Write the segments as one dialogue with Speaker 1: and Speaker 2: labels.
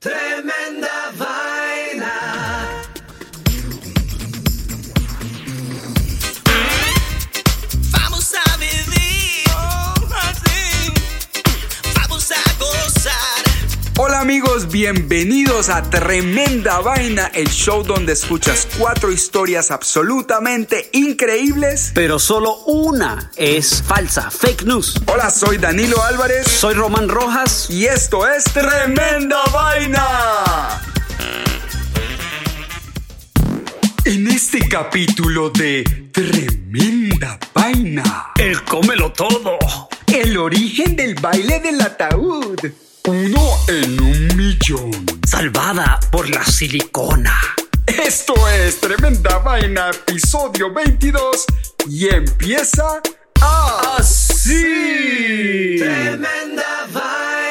Speaker 1: Tremenda
Speaker 2: bienvenidos a Tremenda Vaina, el show donde escuchas cuatro historias absolutamente increíbles.
Speaker 3: Pero solo una es falsa, fake news.
Speaker 2: Hola, soy Danilo Álvarez
Speaker 3: Soy Román Rojas.
Speaker 2: y esto es Tremenda Vaina. En este capítulo de Tremenda Vaina,
Speaker 3: El cómelo todo.
Speaker 2: el origen del baile del ataúd. Uno en un millón.
Speaker 3: Salvada por la silicona.
Speaker 2: Esto es Tremenda Vaina, episodio 22, y empieza así.
Speaker 1: Tremenda vaina.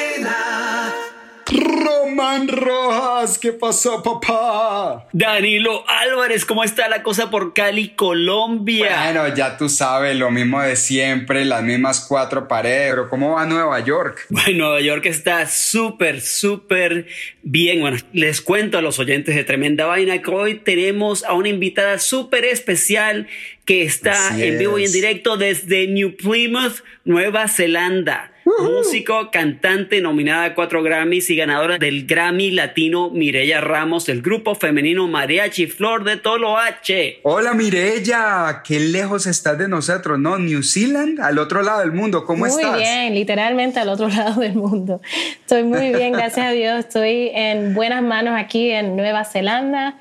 Speaker 2: Román Rojas, ¿qué pasó, papá?
Speaker 3: Danilo Álvarez, ¿cómo está la cosa por Cali, Colombia?
Speaker 2: Bueno, ya tú sabes, lo mismo de siempre, las mismas cuatro paredes. Pero ¿cómo va Nueva York?
Speaker 3: Bueno, Nueva York está súper, súper bien. Bueno, les cuento a los oyentes de Tremenda Vaina que hoy tenemos a una invitada súper especial que está
Speaker 2: Así
Speaker 3: en vivo y en directo desde New Plymouth, Nueva Zelanda. Músico, cantante, nominada a cuatro Grammys y ganadora del Grammy Latino Mireya Ramos del grupo femenino Mariachi Flor de Toloache.
Speaker 2: Hola, Mirella, qué lejos estás de nosotros, ¿no? New Zealand, al otro lado del mundo, ¿cómo
Speaker 4: muy
Speaker 2: estás?
Speaker 4: bien, literalmente al otro lado del mundo. Estoy muy bien, gracias a Dios. Estoy en buenas manos aquí en Nueva Zelanda.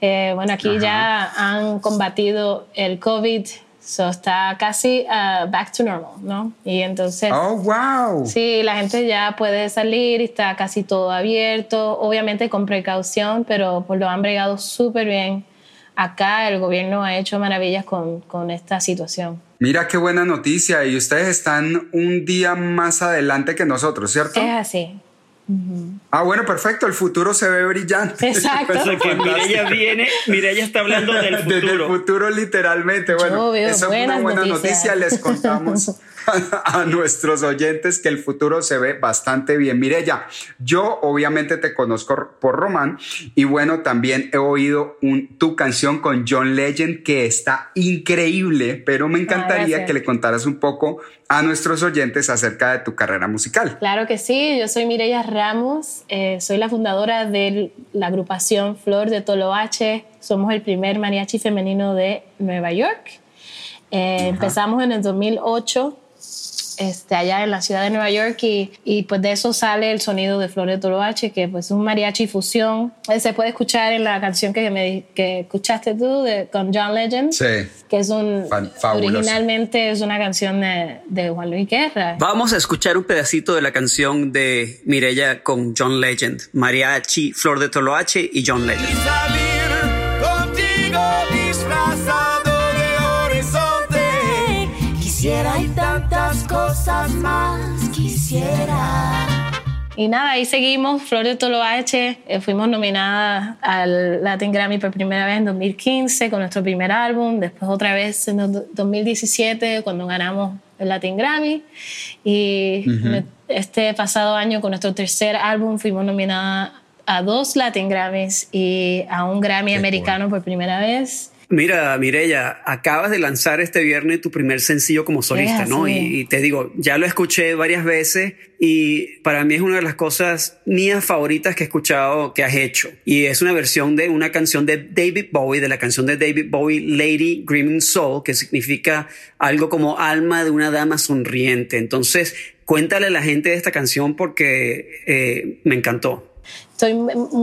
Speaker 4: Eh, bueno, aquí ya han combatido el COVID, so está casi uh, back to normal, ¿no? Y entonces,
Speaker 2: Oh, wow.
Speaker 4: sí, la gente ya puede salir, está casi todo abierto, obviamente con precaución, pero pues lo han bregado súper bien. Acá el gobierno ha hecho maravillas con, con esta situación.
Speaker 2: Mira qué buena noticia, y ustedes están un día más adelante que nosotros, ¿cierto?
Speaker 4: Es así.
Speaker 2: Ah, bueno, perfecto, el futuro se ve brillante.
Speaker 4: Exacto.
Speaker 3: O sea que Mireya viene, Mireya está hablando del
Speaker 2: Desde el
Speaker 3: futuro.
Speaker 2: futuro, literalmente. Bueno,
Speaker 4: Yo veo
Speaker 2: eso es una buena
Speaker 4: noticias.
Speaker 2: noticia. Les contamos a, nuestros oyentes que el futuro se ve bastante bien. Mireya, yo obviamente te conozco por Román y bueno, también he oído un- tu canción con John Legend que está increíble, pero me encantaría
Speaker 4: gracias.
Speaker 2: que le contaras un poco a nuestros oyentes acerca de tu carrera musical.
Speaker 4: Claro que sí, yo soy Mireya Ramos, eh, soy la fundadora de la agrupación Flor de Toloache, somos el primer mariachi femenino de Nueva York. Eh, empezamos en el 2008 este, allá en la ciudad de Nueva York y, y pues de eso sale el sonido de Flor de Toloache, que pues es un mariachi fusión. Eh, Se puede escuchar en la canción que, me, que escuchaste tú de, con John Legend,
Speaker 2: Sí.
Speaker 4: que es un,
Speaker 2: fabuloso.
Speaker 4: originalmente es una canción de, de Juan Luis Guerra.
Speaker 3: Vamos a escuchar un pedacito de la canción de Mireya con John Legend, Mariachi, Flor de Toloache y John Legend.
Speaker 1: Y salir contigo disfrazado de horizonte. Quisiera tantas cosas más quisiera.
Speaker 4: Y nada, ahí seguimos, Flor de Toloache. Eh, fuimos nominadas al Latin Grammy por primera vez en 2015 con nuestro primer álbum, después otra vez en el do- 2017 cuando ganamos el Latin Grammy. Y me- este pasado año con nuestro tercer álbum fuimos nominadas a dos Latin Grammys y a un Grammy americano por primera vez.
Speaker 3: Mira, Mirella, acabas de lanzar este viernes tu primer sencillo como solista, ¿no? Y, te digo, ya lo escuché varias veces y para mí es una de las cosas mías favoritas que he escuchado que has hecho. Y es una versión de una canción de David Bowie, de la canción de David Bowie, Lady Dreaming Soul, que significa algo como alma de una dama sonriente. Entonces, cuéntale a la gente de esta canción porque eh, me encantó.
Speaker 4: Estoy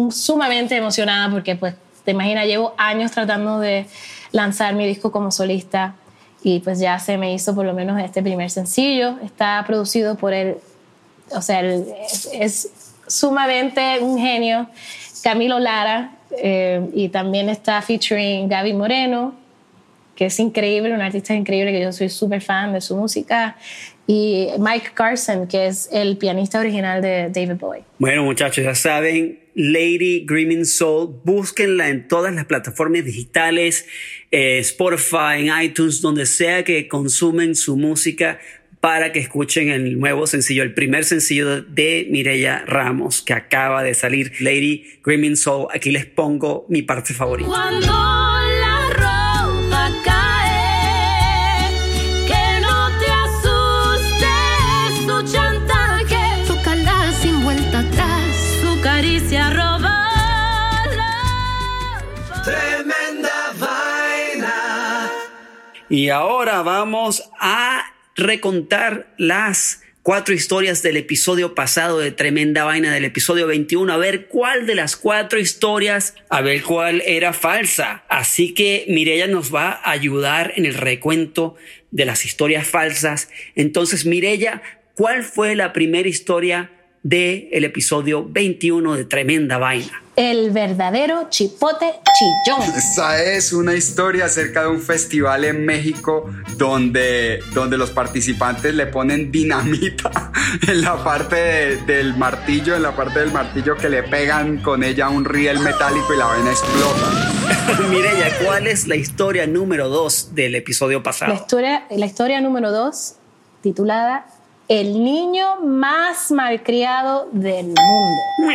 Speaker 4: sumamente emocionada porque pues te imaginas, llevo años tratando de lanzar mi disco como solista y pues ya se me hizo por lo menos este primer sencillo. Está producido por él, o sea, es, sumamente un genio, Camilo Lara, eh, y también está featuring Gaby Moreno, que es increíble, un artista increíble que yo soy súper fan de su música y Mike Carson, que es el pianista original de David Bowie.
Speaker 3: Bueno, muchachos, ya saben, Lady Dreaming Soul, búsquenla en todas las plataformas digitales, eh, Spotify, en iTunes, donde sea que consumen su música para que escuchen el nuevo sencillo, el primer sencillo de Mireya Ramos que acaba de salir, Lady Dreaming Soul. Aquí les pongo mi parte favorita. Y ahora vamos a recontar las cuatro historias del episodio pasado de Tremenda Vaina del episodio 21, a ver cuál de las cuatro historias, a ver cuál era falsa. Así que Mirella nos va a ayudar en el recuento de las historias falsas. Entonces, Mirella, ¿cuál fue la primera historia del el episodio 21 de Tremenda Vaina?
Speaker 4: El verdadero chipote chillón.
Speaker 2: Esa es una historia acerca de un festival en México donde, donde los participantes le ponen dinamita en la parte del martillo, en la parte del martillo que le pegan con ella un riel metálico y la vaina explota.
Speaker 3: Mireya, ¿cuál es la historia número dos del episodio pasado?
Speaker 4: La historia, la historia número dos, titulada el niño más malcriado del mundo.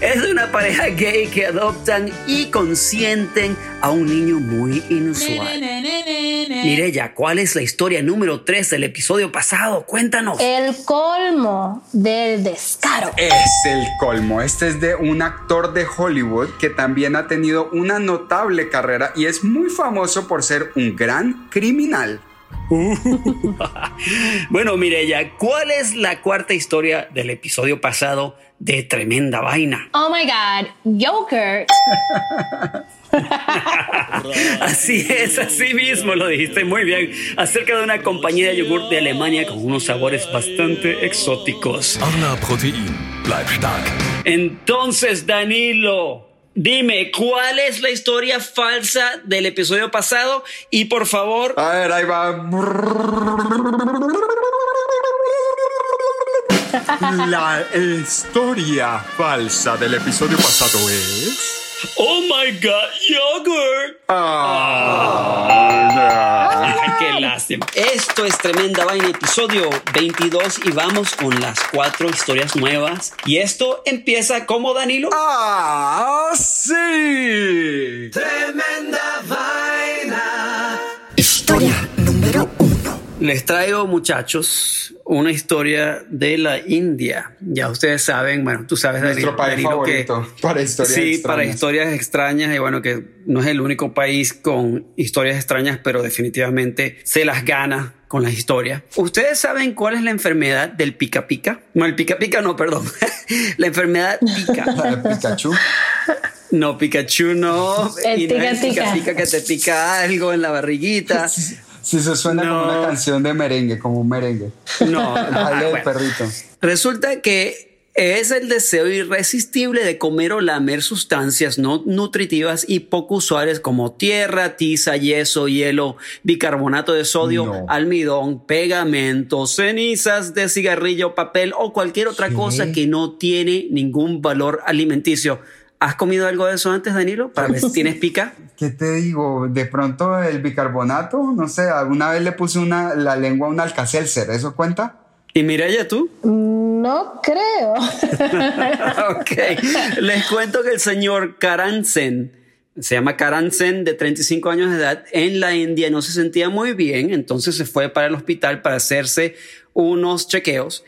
Speaker 3: es una pareja gay que adoptan y consienten a un niño muy inusual. Mireya, ¿cuál es la historia número 3 del episodio pasado? Cuéntanos.
Speaker 4: El colmo del descaro.
Speaker 2: Es el colmo. Este es de un actor de Hollywood que también ha tenido una notable carrera y es muy famoso por ser un gran criminal.
Speaker 3: bueno, Mireya, ¿cuál es la cuarta historia del episodio pasado de Tremenda Vaina?
Speaker 4: Oh my God, Joker.
Speaker 3: así es, así mismo lo dijiste muy bien. Acerca de una compañía de yogur de Alemania con unos sabores bastante exóticos. Entonces, Danilo, Dime, ¿cuál es la historia falsa del episodio pasado? Y por favor...
Speaker 2: A ver, ahí va. La historia falsa del episodio pasado es...
Speaker 3: Oh my God, yogurt.
Speaker 2: Ah,
Speaker 3: qué lástima. Esto es Tremenda Vaina, episodio 22 y vamos con las cuatro historias nuevas. Y esto empieza como Danilo.
Speaker 2: Ah, sí.
Speaker 1: Tremenda Vaina.
Speaker 3: Les traigo, muchachos, una historia de la India. Ya ustedes saben, bueno, tú sabes,
Speaker 2: Nuestro país favorito para historias
Speaker 3: sí,
Speaker 2: extrañas.
Speaker 3: para historias extrañas y bueno, que no es el único país con historias extrañas, pero definitivamente se las gana con las historias. ¿Ustedes saben cuál es la enfermedad del pica pica? No, el pica pica no, perdón. la enfermedad pica.
Speaker 2: Pikachu.
Speaker 3: No, Pikachu no.
Speaker 4: El
Speaker 3: y no es el pica
Speaker 4: pica.
Speaker 3: pica que te pica algo en la barriguita.
Speaker 2: Si se suena como una canción de merengue, como un merengue.
Speaker 3: No,
Speaker 2: El
Speaker 3: ah, bueno.
Speaker 2: perrito.
Speaker 3: Resulta que es el deseo irresistible de comer o lamer sustancias no nutritivas y poco usuales como tierra, tiza, yeso, hielo, bicarbonato de sodio,
Speaker 2: No.
Speaker 3: almidón, pegamento, cenizas de cigarrillo, papel o cualquier otra
Speaker 2: ¿Qué?
Speaker 3: cosa que no tiene ningún valor alimenticio. ¿Has comido algo de eso antes, Danilo? Para ver si tienes pica.
Speaker 2: ¿Qué te digo? De pronto el bicarbonato, no sé, alguna vez le puse una, la lengua a un alcacelser, ¿eso cuenta?
Speaker 3: Y Mireya, tú.
Speaker 4: No creo.
Speaker 3: ok. Les cuento que el señor Karansen se llama Karan Sen, de 35 años de edad, en la India, no se sentía muy bien, entonces se fue para el hospital para hacerse unos chequeos.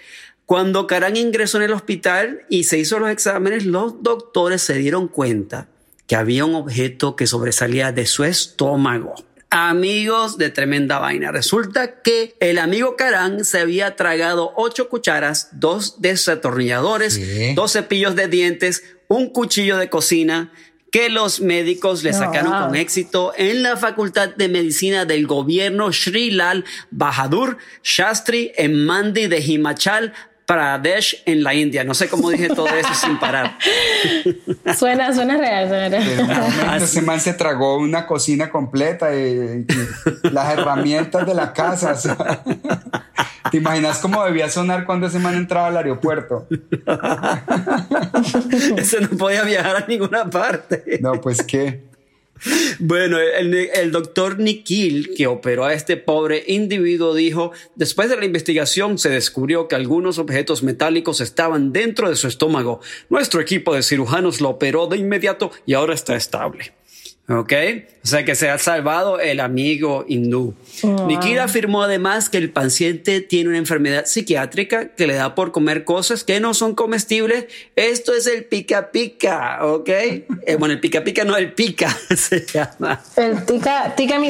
Speaker 3: Cuando Karan ingresó en el hospital y se hizo los exámenes, los doctores se dieron cuenta que había un objeto que sobresalía de su estómago. Amigos de tremenda vaina. Resulta que el amigo Karan se había tragado ocho cucharas, dos desatornilladores, dos cepillos de dientes, un cuchillo de cocina, que los médicos le sacaron con éxito en la Facultad de Medicina del gobierno Sri Lal Bahadur Shastri en Mandi de Himachal, Pradesh en la India. No sé cómo dije todo eso sin parar.
Speaker 4: Suena, suena real, suena real.
Speaker 2: Ese man se tragó una cocina completa y, las herramientas de la casa. ¿Te imaginas cómo debía sonar cuando ese man entraba al aeropuerto?
Speaker 3: Ese no podía viajar a ninguna parte.
Speaker 2: No, pues qué.
Speaker 3: Bueno, el, doctor Nikhil, que operó a este pobre individuo, dijo, después de la investigación se descubrió que algunos objetos metálicos estaban dentro de su estómago. Nuestro equipo de cirujanos lo operó de inmediato y ahora está estable. ¿Ok? O sea que se ha salvado el amigo hindú. Nikita afirmó además que el paciente tiene una enfermedad psiquiátrica que le da por comer cosas que no son comestibles. Esto es el pica pica, ¿ok? Eh, bueno, el pica pica no, el pica se llama.
Speaker 4: El pica, pica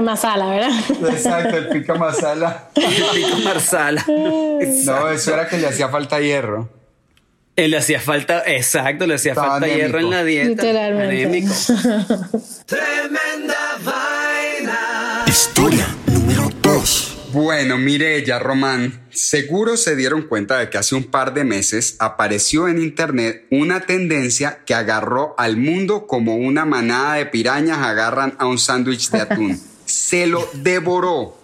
Speaker 4: masala, ¿verdad?
Speaker 2: Exacto, el pica masala.
Speaker 3: el pica masala.
Speaker 2: No, eso era que le hacía falta hierro.
Speaker 3: Él le hacía falta, exacto, le hacía falta hierro en la dieta.
Speaker 4: Literalmente.
Speaker 1: Tremenda vaina.
Speaker 5: Historia número 2.
Speaker 2: Bueno, Mirella, Román, seguro se dieron cuenta de que hace un par de meses apareció en internet una tendencia que agarró al mundo como una manada de pirañas agarran a un sándwich de atún. se lo devoró.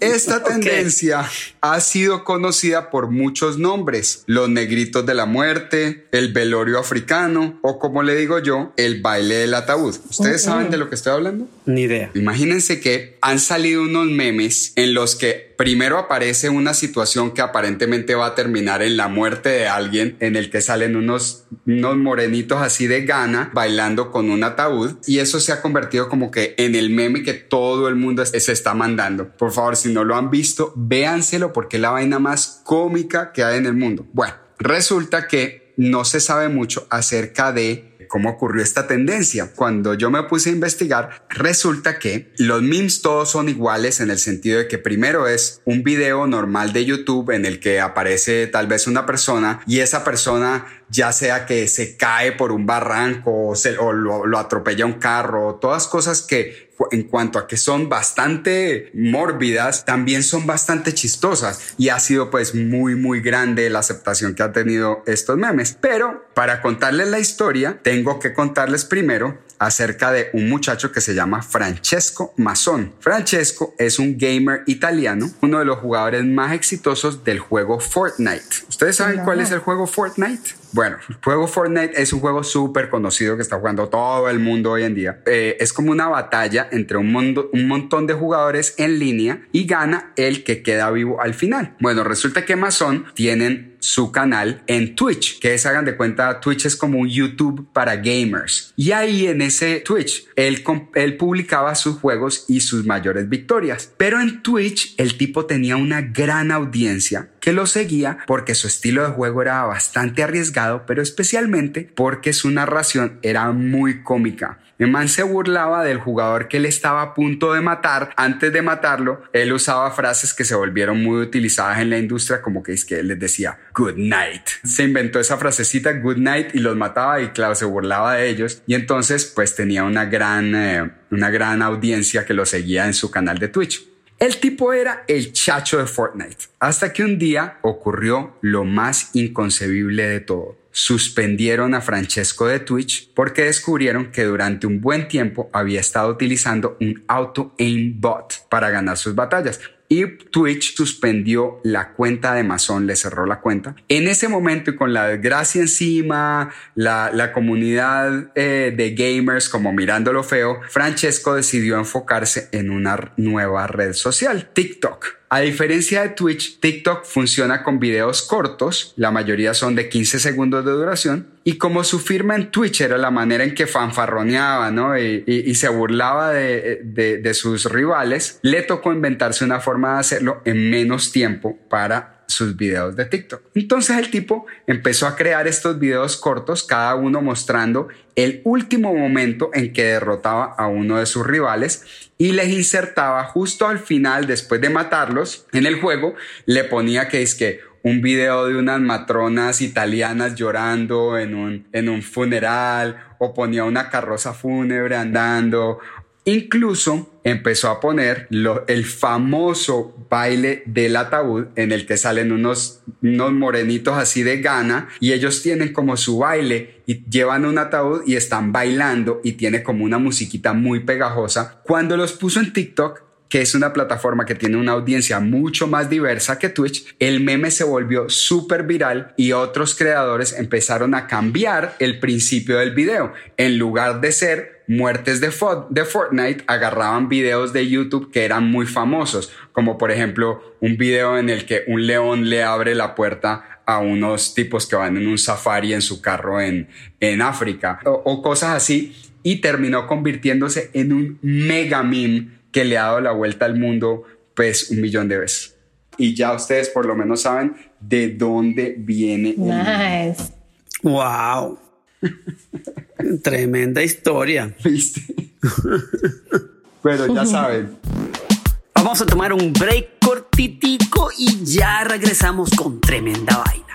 Speaker 2: Esta tendencia ha sido conocida por muchos nombres, los negritos de la muerte, el velorio africano o como le digo yo, el baile del ataúd. ¿Ustedes saben de lo que estoy hablando?
Speaker 3: Ni idea.
Speaker 2: Imagínense que han salido unos memes en los que primero aparece una situación que aparentemente va a terminar en la muerte de alguien, en el que salen unos, unos morenitos así de gana bailando con un ataúd y eso se ha convertido como que en el meme que todo el mundo se está mandando. Por favor, si no lo han visto, véanselo porque es la vaina más cómica que hay en el mundo. Bueno, resulta que no se sabe mucho acerca de cómo ocurrió esta tendencia. Cuando yo me puse a investigar, resulta que los memes todos son iguales en el sentido de que primero es un video normal de YouTube en el que aparece tal vez una persona y esa persona ya sea que se cae por un barranco o, se, lo, lo atropella un carro, todas cosas que en cuanto a que son bastante mórbidas, también son bastante chistosas y ha sido pues muy muy grande la aceptación que ha tenido estos memes. Pero para contarles la historia, tengo que contarles primero acerca de un muchacho que se llama Francesco Mason. Francesco es un gamer italiano, uno de los jugadores más exitosos del juego Fortnite. ¿Ustedes saben cuál es el juego Fortnite? Bueno, el juego Fortnite es un juego súper conocido que está jugando todo el mundo hoy en día. Eh, es como una batalla entre un, mundo, un montón de jugadores en línea y gana el que queda vivo al final. Bueno, resulta que Mason tienen su canal en Twitch, que es, hagan de cuenta, Twitch es como un YouTube para gamers. Y ahí en ese Twitch, él, él publicaba sus juegos y sus mayores victorias. Pero en Twitch, el tipo tenía una gran audiencia que lo seguía porque su estilo de juego era bastante arriesgado, pero especialmente porque su narración era muy cómica. El man se burlaba del jugador que él estaba a punto de matar. Antes de matarlo, él usaba frases que se volvieron muy utilizadas en la industria, como que es que él les decía good night. Se inventó esa frasecita good night y los mataba y claro, se burlaba de ellos. Y entonces pues tenía una gran, eh, una gran audiencia que lo seguía en su canal de Twitch. El tipo era el chacho de Fortnite, hasta que un día ocurrió lo más inconcebible de todo suspendieron a Francesco de Twitch porque descubrieron que durante un buen tiempo había estado utilizando un auto aim bot para ganar sus batallas. Y Twitch suspendió la cuenta de Amazon, le cerró la cuenta. En ese momento y con la desgracia encima, la, comunidad eh, de gamers como mirándolo feo, Francesco decidió enfocarse en una nueva red social, TikTok. A diferencia de Twitch, TikTok funciona con videos cortos, la mayoría son de 15 segundos de duración, y como su firma en Twitch era la manera en que fanfarroneaba ¿no? y, se burlaba de, de sus rivales, le tocó inventarse una forma de hacerlo en menos tiempo para sus videos de TikTok. Entonces el tipo empezó a crear estos videos cortos, cada uno mostrando el último momento en que derrotaba a uno de sus rivales y les insertaba justo al final, después de matarlos en el juego, le ponía que es que un video de unas matronas italianas llorando en un, en un funeral o ponía una carroza fúnebre andando Incluso empezó a poner el famoso baile del ataúd en el que salen unos, unos morenitos así de gana y ellos tienen como su baile y llevan un ataúd y están bailando y tiene como una musiquita muy pegajosa. Cuando los puso en TikTok, que es una plataforma que tiene una audiencia mucho más diversa que Twitch, el meme se volvió súper viral y otros creadores empezaron a cambiar el principio del video. En lugar de ser muertes de, de Fortnite, agarraban videos de YouTube que eran muy famosos, como por ejemplo un video en el que un león le abre la puerta a unos tipos que van en un safari en su carro en, en África o, o cosas así y terminó convirtiéndose en un mega meme que le ha dado la vuelta al mundo pues un millón de veces. Y ya ustedes por lo menos saben de dónde viene.
Speaker 4: Nice.
Speaker 3: Wow. Tremenda historia.
Speaker 2: ¿Viste? Pero ya saben.
Speaker 3: Vamos a tomar un break cortitico y ya regresamos con tremenda vaina.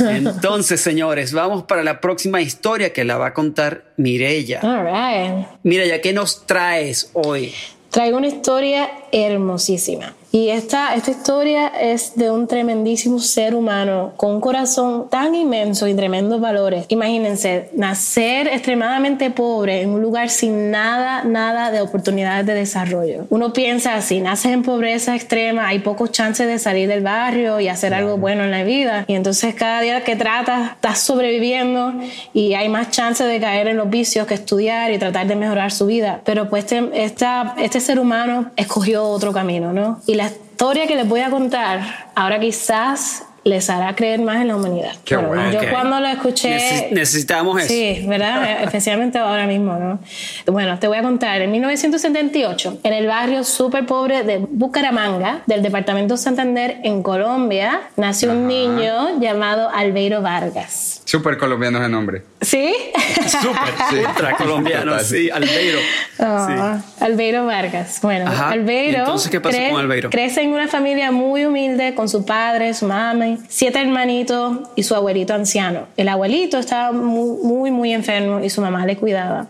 Speaker 3: Entonces, señores, vamos para la próxima historia que la va a contar Mirella.
Speaker 4: All right.
Speaker 3: Mirella, ¿qué nos traes hoy?
Speaker 4: Traigo una historia hermosísima. Y esta, esta historia es de un tremendísimo ser humano con un corazón tan inmenso y tremendos valores. Imagínense, nacer extremadamente pobre en un lugar sin nada, nada de oportunidades de desarrollo. Uno piensa así, naces en pobreza extrema, hay pocos chances de salir del barrio y hacer algo bueno en la vida. Y entonces cada día que tratas, estás sobreviviendo y hay más chances de caer en los vicios que estudiar y tratar de mejorar su vida. Pero pues este, esta, este ser humano escogió otro camino, ¿no? Y la historia que les voy a contar, ahora quizás les hará creer más en la humanidad.
Speaker 2: Qué bueno.
Speaker 4: Yo cuando lo escuché...
Speaker 3: necesitamos eso.
Speaker 4: Sí, ¿verdad? Especialmente ahora mismo, ¿no? Bueno, te voy a contar. En 1978, en el barrio súper pobre de Bucaramanga, del departamento Santander, en Colombia, nació un niño llamado Albeiro Vargas.
Speaker 2: Súper colombiano ese nombre.
Speaker 4: ¿Sí?
Speaker 3: Súper, sí. ultra colombiano, sí, Albeiro.
Speaker 4: Oh, Albeiro Vargas. Bueno,
Speaker 3: Ajá.
Speaker 4: Albeiro,
Speaker 3: Entonces, ¿qué pasó con Albeiro?
Speaker 4: crece en una familia muy humilde con su padre, su siete hermanitos y su abuelito anciano. El abuelito estaba muy, muy, muy enfermo y su mamá le cuidaba.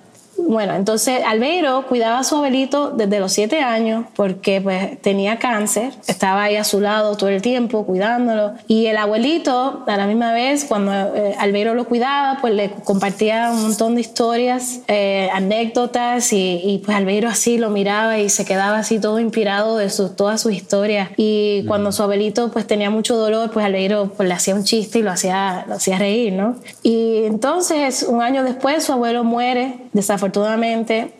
Speaker 4: Bueno, entonces Albeiro cuidaba a su abuelito desde los siete años porque pues tenía cáncer, estaba ahí a su lado todo el tiempo cuidándolo. Y el abuelito a la misma vez cuando eh, Albeiro lo cuidaba pues le compartía un montón de historias, eh, anécdotas y, y, pues Albeiro así lo miraba y se quedaba así todo inspirado de su, todas sus historias. Y cuando su abuelito pues tenía mucho dolor pues Albeiro pues le hacía un chiste y lo hacía, lo hacía reír, ¿no? Y entonces un año después su abuelo muere desafortunadamente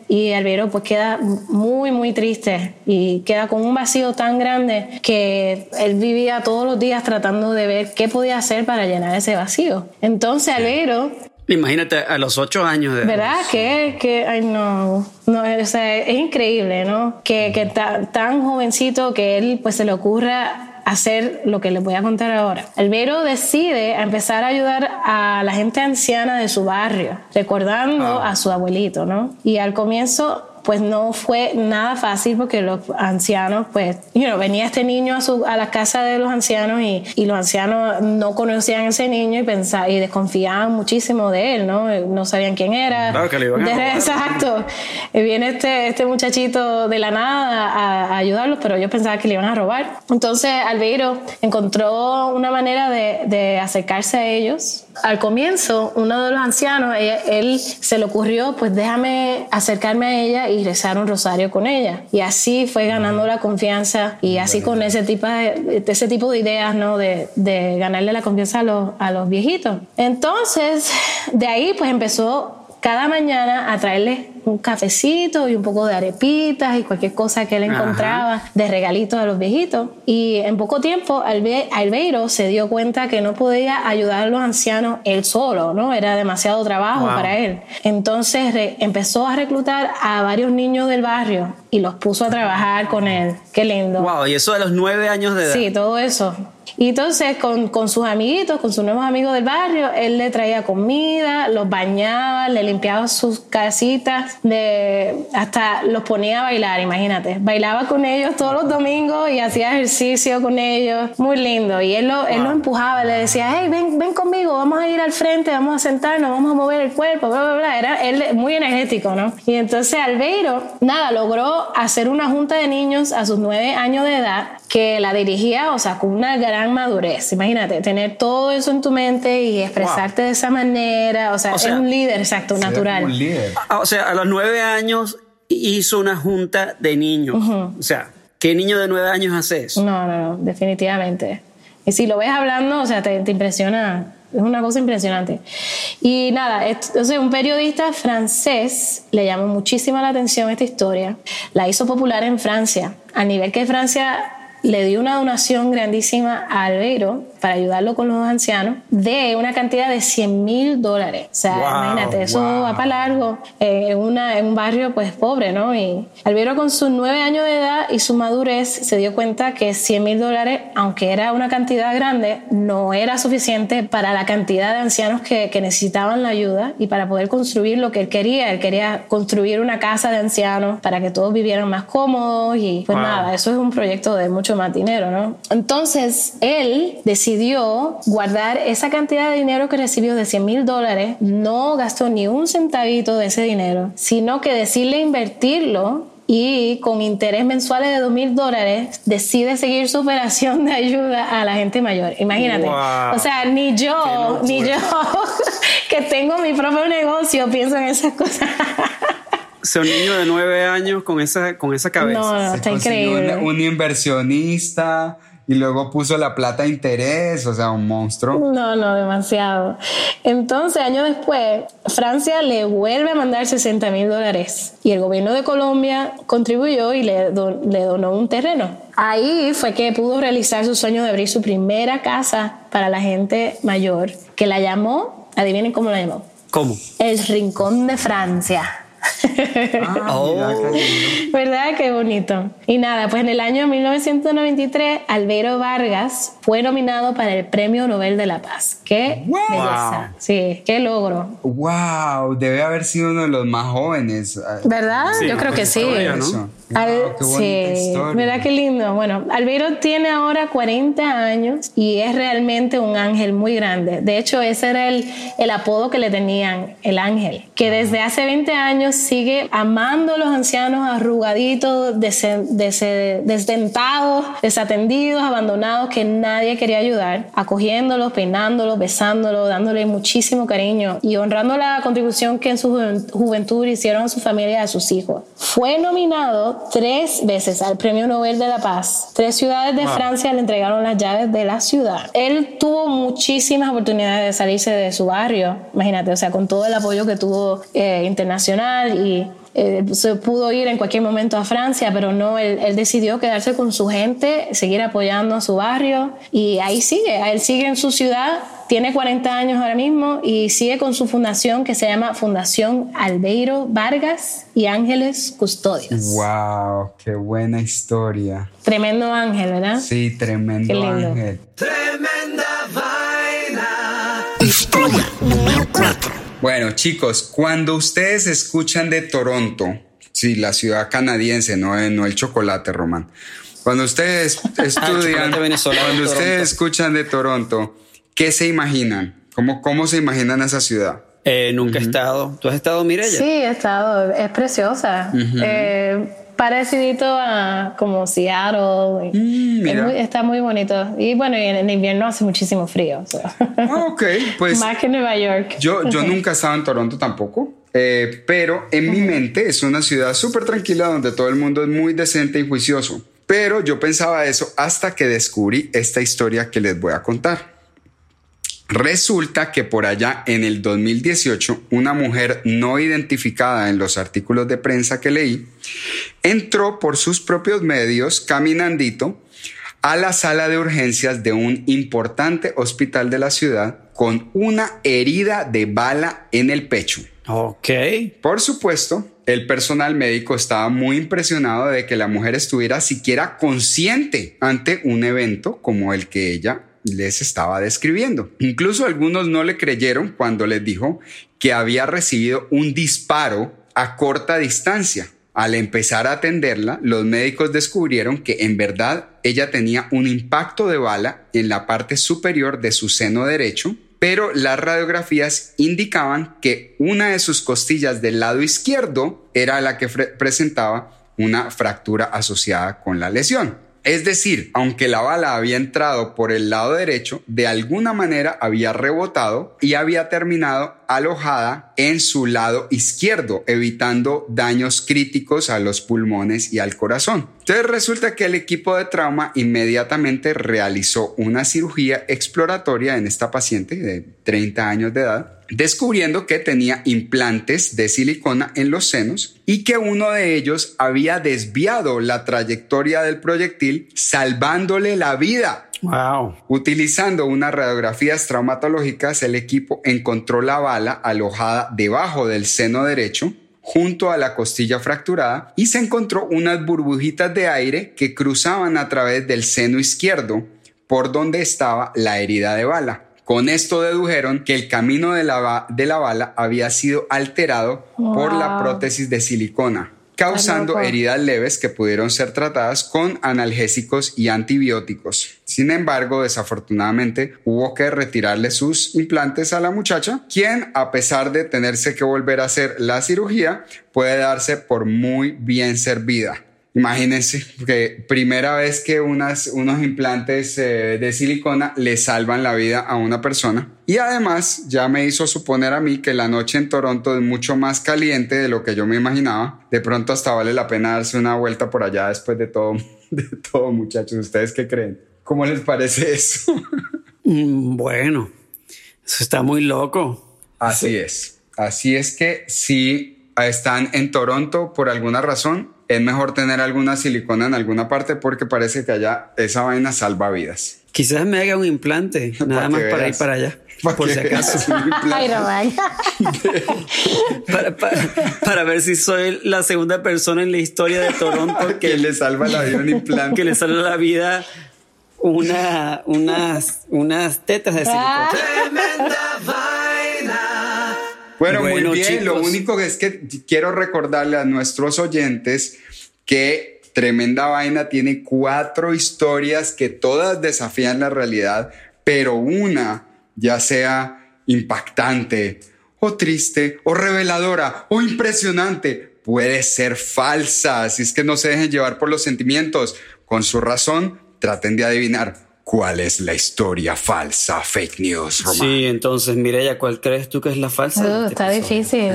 Speaker 4: y Albeiro pues queda muy muy triste y queda con un vacío tan grande que él vivía todos los días tratando de ver qué podía hacer para llenar ese vacío. Entonces Albeiro
Speaker 3: Imagínate a los ocho años de
Speaker 4: ¿Verdad? Que, que ay no, no o sea, es increíble, ¿no? Que, que ta- tan jovencito que él pues se le ocurra hacer lo que les voy a contar ahora. Albeiro decide empezar a ayudar a la gente anciana de su barrio, recordando a su abuelito, ¿no? Y al comienzo pues no fue nada fácil porque los ancianos, pues, you know, venía este niño a, su, a la casa de los ancianos y, y los ancianos no conocían a ese niño y pensaban, y desconfiaban muchísimo de él, ¿no? No sabían quién era.
Speaker 3: Claro que le iban a.
Speaker 4: Exacto. Y viene este, este muchachito de la nada a, a ayudarlos, pero yo pensaba que le iban a robar. Entonces Albeiro encontró una manera de, de acercarse a ellos. Al comienzo, uno de los ancianos, ella- él se le ocurrió, pues déjame acercarme a ella y rezar un rosario con ella. Y así fue ganando la confianza y así con ese tipo de, ese tipo de ideas, ¿no? De, de ganarle la confianza a los, a los viejitos. Entonces, de ahí pues empezó cada mañana a traerle un cafecito y un poco de arepitas y cualquier cosa que él
Speaker 3: Ajá.
Speaker 4: encontraba de regalitos a los viejitos. Y en poco tiempo Albe- Albeiro se dio cuenta que no podía ayudar a los ancianos él solo, ¿no? Era demasiado trabajo
Speaker 3: Wow.
Speaker 4: para él. Entonces empezó a reclutar a varios niños del barrio y los puso a trabajar con él. Qué lindo.
Speaker 3: Wow, y eso de los nueve años de edad.
Speaker 4: Sí, todo eso. Y entonces con, con sus amiguitos, con sus nuevos amigos del barrio, él le traía comida, los bañaba, le limpiaba sus casitas, de, hasta los ponía a bailar, imagínate. Bailaba con ellos todos los domingos y hacía ejercicio con ellos. Muy lindo. Y él lo, él lo empujaba, le decía, hey, ven, ven conmigo, vamos a ir al frente, vamos a sentarnos, vamos a mover el cuerpo, bla, bla, bla. Era él muy energético, ¿no? Y entonces Albeiro, nada, logró hacer una junta de niños a sus nueve años de edad que la dirigía, o sea, con una gran madurez. Imagínate, tener todo eso en tu mente y expresarte de esa manera. O sea,
Speaker 3: O sea,
Speaker 4: es un líder, exacto, natural.
Speaker 2: Un líder.
Speaker 3: Ah, O sea, a los nueve años hizo una junta de niños. O sea, ¿qué niño de nueve años hace eso?
Speaker 4: No, no, no, definitivamente. Y si lo ves hablando, o sea, te, te impresiona. Es una cosa impresionante. Y nada, entonces un periodista francés le llamó muchísimo la atención esta historia. La hizo popular en Francia, a nivel que Francia le dio una donación grandísima a Albeiro para ayudarlo con los ancianos de una cantidad de 100 mil dólares. O sea,
Speaker 3: Wow,
Speaker 4: imagínate, eso
Speaker 2: wow.
Speaker 4: va para largo en, una, en un barrio pues pobre, ¿no? Y Albeiro con sus nueve años de edad y su madurez se dio cuenta que 100 mil dólares, aunque era una cantidad grande, no era suficiente para la cantidad de ancianos que, que necesitaban la ayuda y para poder construir lo que él quería. Él quería construir una casa de ancianos para que todos vivieran más cómodos y pues
Speaker 3: Wow.
Speaker 4: nada, eso es un proyecto de mucho más dinero, ¿no? Entonces, él decidió guardar esa cantidad de dinero que recibió de 100 mil dólares, no gastó ni un centavito de ese dinero, sino que decirle invertirlo y con interés mensuales de 2 mil dólares decide seguir su operación de ayuda a la gente mayor. Imagínate.
Speaker 3: Wow.
Speaker 4: O sea, ni yo, ni yo, que tengo mi propio negocio, pienso en esas cosas.
Speaker 3: Sea, un niño de nueve años con esa, con esa cabeza.
Speaker 4: No, está
Speaker 2: consiguió
Speaker 4: increíble.
Speaker 2: Un, un inversionista y luego puso la plata a interés, o sea, un monstruo.
Speaker 4: No, no, demasiado. Entonces, años después, Francia le vuelve a mandar 60 mil dólares y el gobierno de Colombia contribuyó y le, le donó un terreno. Ahí fue que pudo realizar su sueño de abrir su primera casa para la gente mayor, que la llamó, adivinen cómo la llamó,
Speaker 3: ¿Cómo?
Speaker 4: el Rincón de Francia.
Speaker 2: Ah, lindo.
Speaker 4: ¿Verdad? Qué bonito. Y nada, pues en el año 1993, Albeiro Vargas fue nominado para el Premio Nobel de la Paz. ¡Qué
Speaker 2: Wow.
Speaker 4: belleza! Sí, qué logro.
Speaker 2: Wow, debe haber sido uno de los más jóvenes.
Speaker 4: ¿Verdad?
Speaker 3: Sí,
Speaker 4: Yo creo que sí.
Speaker 3: historia, ¿no?
Speaker 4: Al-
Speaker 2: Wow, qué
Speaker 4: sí,
Speaker 2: historia.
Speaker 4: ¿verdad qué lindo? Bueno, Albeiro tiene ahora 40 años y es realmente un ángel muy grande. De hecho, ese era el, el apodo que le tenían, el ángel, que desde hace 20 años sigue amando a los ancianos arrugaditos, dese- dese- desdentados, desatendidos, abandonados, que nadie quería ayudar, acogiéndolos, peinándolos, besándolos, dándole muchísimo cariño y honrando la contribución que en su juven- juventud hicieron a su familia y a sus hijos. Fue nominado tres veces al Premio Nobel de la Paz. Tres ciudades de Francia le entregaron las llaves de la ciudad. Él tuvo muchísimas oportunidades de salirse de su barrio, imagínate, o sea, con todo el apoyo que tuvo eh, internacional y eh, se pudo ir en cualquier momento a Francia, pero no, él, él decidió quedarse con su gente, seguir apoyando a su barrio y ahí sigue, él sigue en su ciudad, tiene 40 años ahora mismo y sigue con su fundación que se llama Fundación Albeiro Vargas y Ángeles Custodios.
Speaker 2: Wow, qué buena historia.
Speaker 4: Tremendo ángel, ¿verdad?
Speaker 2: Sí, tremendo
Speaker 4: Qué lindo.
Speaker 2: ángel.
Speaker 1: Tremenda vaina.
Speaker 5: Historia número 4.
Speaker 2: Bueno, chicos, cuando ustedes escuchan de Toronto, Sí, la ciudad canadiense, no, no el chocolate, Román. Cuando ustedes estudian, cuando ustedes escuchan de Toronto, ¿qué se imaginan? ¿Cómo, cómo se imaginan esa ciudad?
Speaker 3: Eh, nunca he estado. ¿Tú has estado, Mireya?
Speaker 4: Sí, he estado. Es preciosa. eh, parecidito a como Seattle.
Speaker 2: Mm,
Speaker 4: Es muy- está muy bonito. Y bueno, y en, en invierno hace muchísimo frío. so.
Speaker 2: Ah, ok, pues
Speaker 4: Más que Nueva York.
Speaker 2: yo, yo nunca he estado en Toronto tampoco, eh, pero en mi mente es una ciudad súper tranquila donde todo el mundo es muy decente y juicioso. Pero yo pensaba eso hasta que descubrí esta historia que les voy a contar. Resulta que por allá en el 2018 una mujer no identificada en los artículos de prensa que leí entró por sus propios medios caminandito a la sala de urgencias de un importante hospital de la ciudad con una herida de bala en el pecho.
Speaker 3: Ok.
Speaker 2: Por supuesto, el personal médico estaba muy impresionado de que la mujer estuviera siquiera consciente ante un evento como el que ella les estaba describiendo. Incluso algunos no le creyeron cuando les dijo que había recibido un disparo a corta distancia. Al empezar a atenderla, los médicos descubrieron que en verdad ella tenía un impacto de bala en la parte superior de su seno derecho, pero las radiografías indicaban que una de sus costillas del lado izquierdo era la que presentaba una fractura asociada con la lesión. Es decir, aunque la bala había entrado por el lado derecho, de alguna manera había rebotado y había terminado alojada en su lado izquierdo, evitando daños críticos a los pulmones y al corazón. Entonces resulta que el equipo de trauma inmediatamente realizó una cirugía exploratoria en esta paciente de 30 años de edad descubriendo que tenía implantes de silicona en los senos y que uno de ellos había desviado la trayectoria del proyectil salvándole la vida.
Speaker 3: Wow.
Speaker 2: Utilizando unas radiografías traumatológicas, el equipo encontró la bala alojada debajo del seno derecho junto a la costilla fracturada y se encontró unas burbujitas de aire que cruzaban a través del seno izquierdo por donde estaba la herida de bala. Con esto dedujeron que el camino de la, de la bala había sido alterado por la prótesis de silicona, causando heridas leves que pudieron ser tratadas con analgésicos y antibióticos. Sin embargo, desafortunadamente, hubo que retirarle sus implantes a la muchacha, quien, a pesar de tenerse que volver a hacer la cirugía, puede darse por muy bien servida. Imagínense que primera vez que unas, unos implantes eh, de silicona le salvan la vida a una persona. Y además ya me hizo suponer a mí que la noche en Toronto es mucho más caliente de lo que yo me imaginaba. De pronto hasta vale la pena darse una vuelta por allá después de todo, de todo muchachos. ¿Ustedes qué creen? ¿Cómo les parece eso?
Speaker 3: Mm, Bueno, eso está muy loco.
Speaker 2: Así es. Así es que si están en Toronto por alguna razón, es mejor tener alguna silicona en alguna parte porque parece que allá esa vaina salva vidas.
Speaker 3: Quizás me haga un implante, nada más para
Speaker 2: veas.
Speaker 3: ir para allá,
Speaker 2: Pa'
Speaker 3: por si acaso.
Speaker 4: Ay,
Speaker 3: para, para- para ver si soy la segunda persona en la historia de Toronto
Speaker 2: que le salva la vida un implante.
Speaker 3: que le sale a la vida una, unas, unas tetas de silicona.
Speaker 2: Bueno,
Speaker 3: Bueno,
Speaker 2: muy bien. Lo único que es que quiero recordarle a nuestros oyentes que Tremenda Vaina tiene cuatro historias que todas desafían la realidad, pero una, ya sea impactante o triste o reveladora o impresionante, puede ser falsa. Así es que no se dejen llevar por los sentimientos. Con su razón, traten de adivinar cuál es la historia falsa, fake news, Román.
Speaker 3: Sí, entonces, Mireya, ¿cuál crees tú que es la falsa?
Speaker 4: Uh,
Speaker 3: este
Speaker 4: está
Speaker 3: episodio?
Speaker 4: difícil.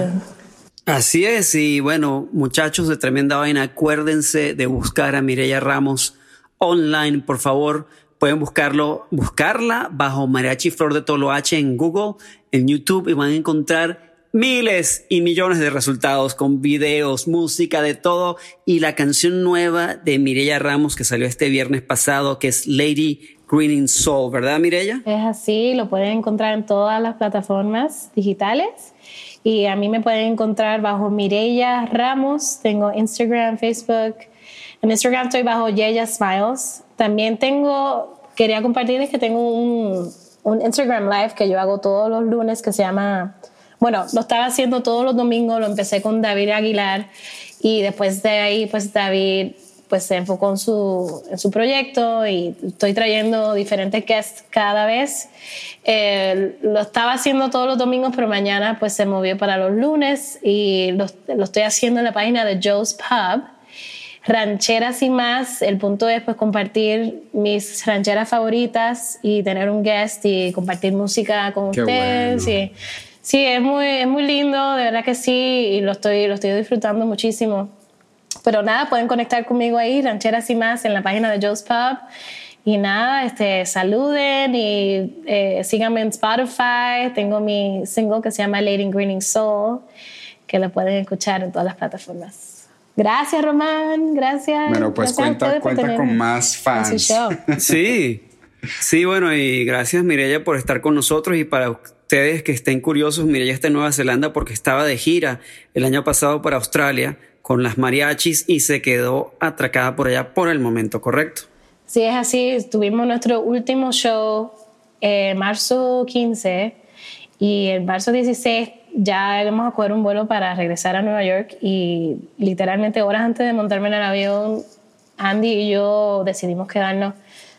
Speaker 3: Así es, y bueno, muchachos de Tremenda Vaina, acuérdense de buscar a Mireya Ramos online, por favor. Pueden buscarlo, buscarla bajo Mariachi Flor de Toloache en Google, en YouTube, y van a encontrar miles y millones de resultados con videos, música, de todo. Y la canción nueva de Mireya Ramos que salió este viernes pasado, que es Lady Green in Soul, ¿verdad, Mireya?
Speaker 4: Es así, lo pueden encontrar en todas las plataformas digitales. Y a mí me pueden encontrar bajo Mireya Ramos. Tengo Instagram, Facebook. En Instagram estoy bajo Yeya Smiles. También tengo, quería compartirles que tengo un, un Instagram Live que yo hago todos los lunes que se llama, bueno, lo estaba haciendo todos los domingos, lo empecé con David Aguilar y después de ahí, pues David pues se enfocó en su, en su proyecto y estoy trayendo diferentes guests cada vez. Eh, lo estaba haciendo todos los domingos, pero mañana pues se movió para los lunes y lo, lo estoy haciendo en la página de Joe's Pub. Rancheras y más, el punto es pues compartir mis rancheras favoritas y tener un guest y compartir música con
Speaker 2: Qué
Speaker 4: ustedes.
Speaker 2: bueno.
Speaker 4: y- sí, es muy, es muy lindo, de verdad que sí, y lo estoy, lo estoy disfrutando muchísimo. Pero nada, pueden conectar conmigo ahí, Rancheras y más, en la página de Joe's Pub. Y nada, este, saluden y eh, síganme en Spotify. Tengo mi single que se llama Lady in Greening Soul, que lo pueden escuchar en todas las plataformas. Gracias, Román. Gracias.
Speaker 2: Bueno, pues
Speaker 4: Gracias
Speaker 2: cuenta, cuenta con más fans.
Speaker 3: Sí, sí, bueno, y gracias Mireya por estar con nosotros y para ustedes que estén curiosos, Mireya está en Nueva Zelanda porque estaba de gira el año pasado para Australia con las mariachis y se quedó atracada por allá por el momento, ¿correcto?
Speaker 4: Sí, es así. Tuvimos nuestro último show eh, marzo 15 y el marzo 16 ya íbamos a coger un vuelo para regresar a Nueva York y literalmente horas antes de montarme en el avión, Andy y yo decidimos quedarnos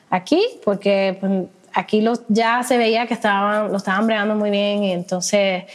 Speaker 4: aquí porque pues, aquí los, ya se veía que estaban, lo estaban bregando muy bien y entonces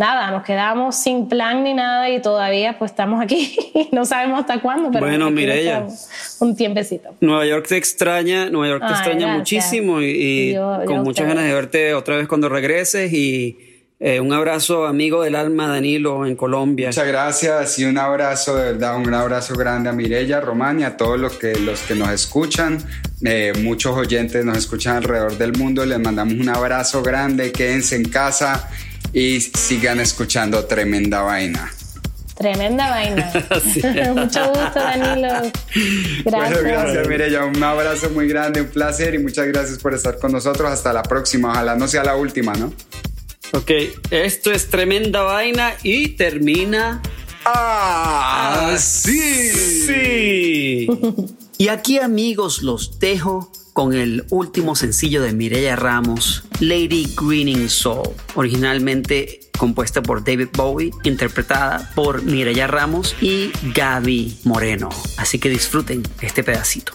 Speaker 4: nada, nos quedamos sin plan ni nada y todavía pues estamos aquí. no sabemos hasta cuándo, pero
Speaker 3: Bueno, Mireya.
Speaker 4: quedamos un tiempecito.
Speaker 3: Nueva York te extraña, Nueva York te
Speaker 4: Ay,
Speaker 3: extraña
Speaker 4: gracias.
Speaker 3: muchísimo y, y
Speaker 4: Yo- yo
Speaker 3: con
Speaker 4: a
Speaker 3: muchas ganas de verte otra vez cuando regreses y eh, un abrazo amigo del alma Danilo en Colombia.
Speaker 2: Muchas gracias y un abrazo, de verdad, un abrazo grande a Mirella, Román y a todos los que, los que nos escuchan. Eh, muchos oyentes nos escuchan alrededor del mundo. Les mandamos un abrazo grande, quédense en casa y sigan escuchando Tremenda Vaina.
Speaker 4: Tremenda vaina. Mucho gusto, Danilo. Gracias.
Speaker 2: Bueno, gracias Mirella, un abrazo muy grande, un placer y muchas gracias por estar con nosotros. Hasta la próxima, ojalá no sea la última, ¿no?
Speaker 3: Ok, esto es tremenda vaina y termina
Speaker 2: ¡Así!
Speaker 3: Sí. Y aquí amigos los dejo con el último sencillo de Mireya Ramos, Lady Greening Soul, originalmente compuesta por David Bowie, interpretada por Mireya Ramos y Gaby Moreno. Así que disfruten este pedacito.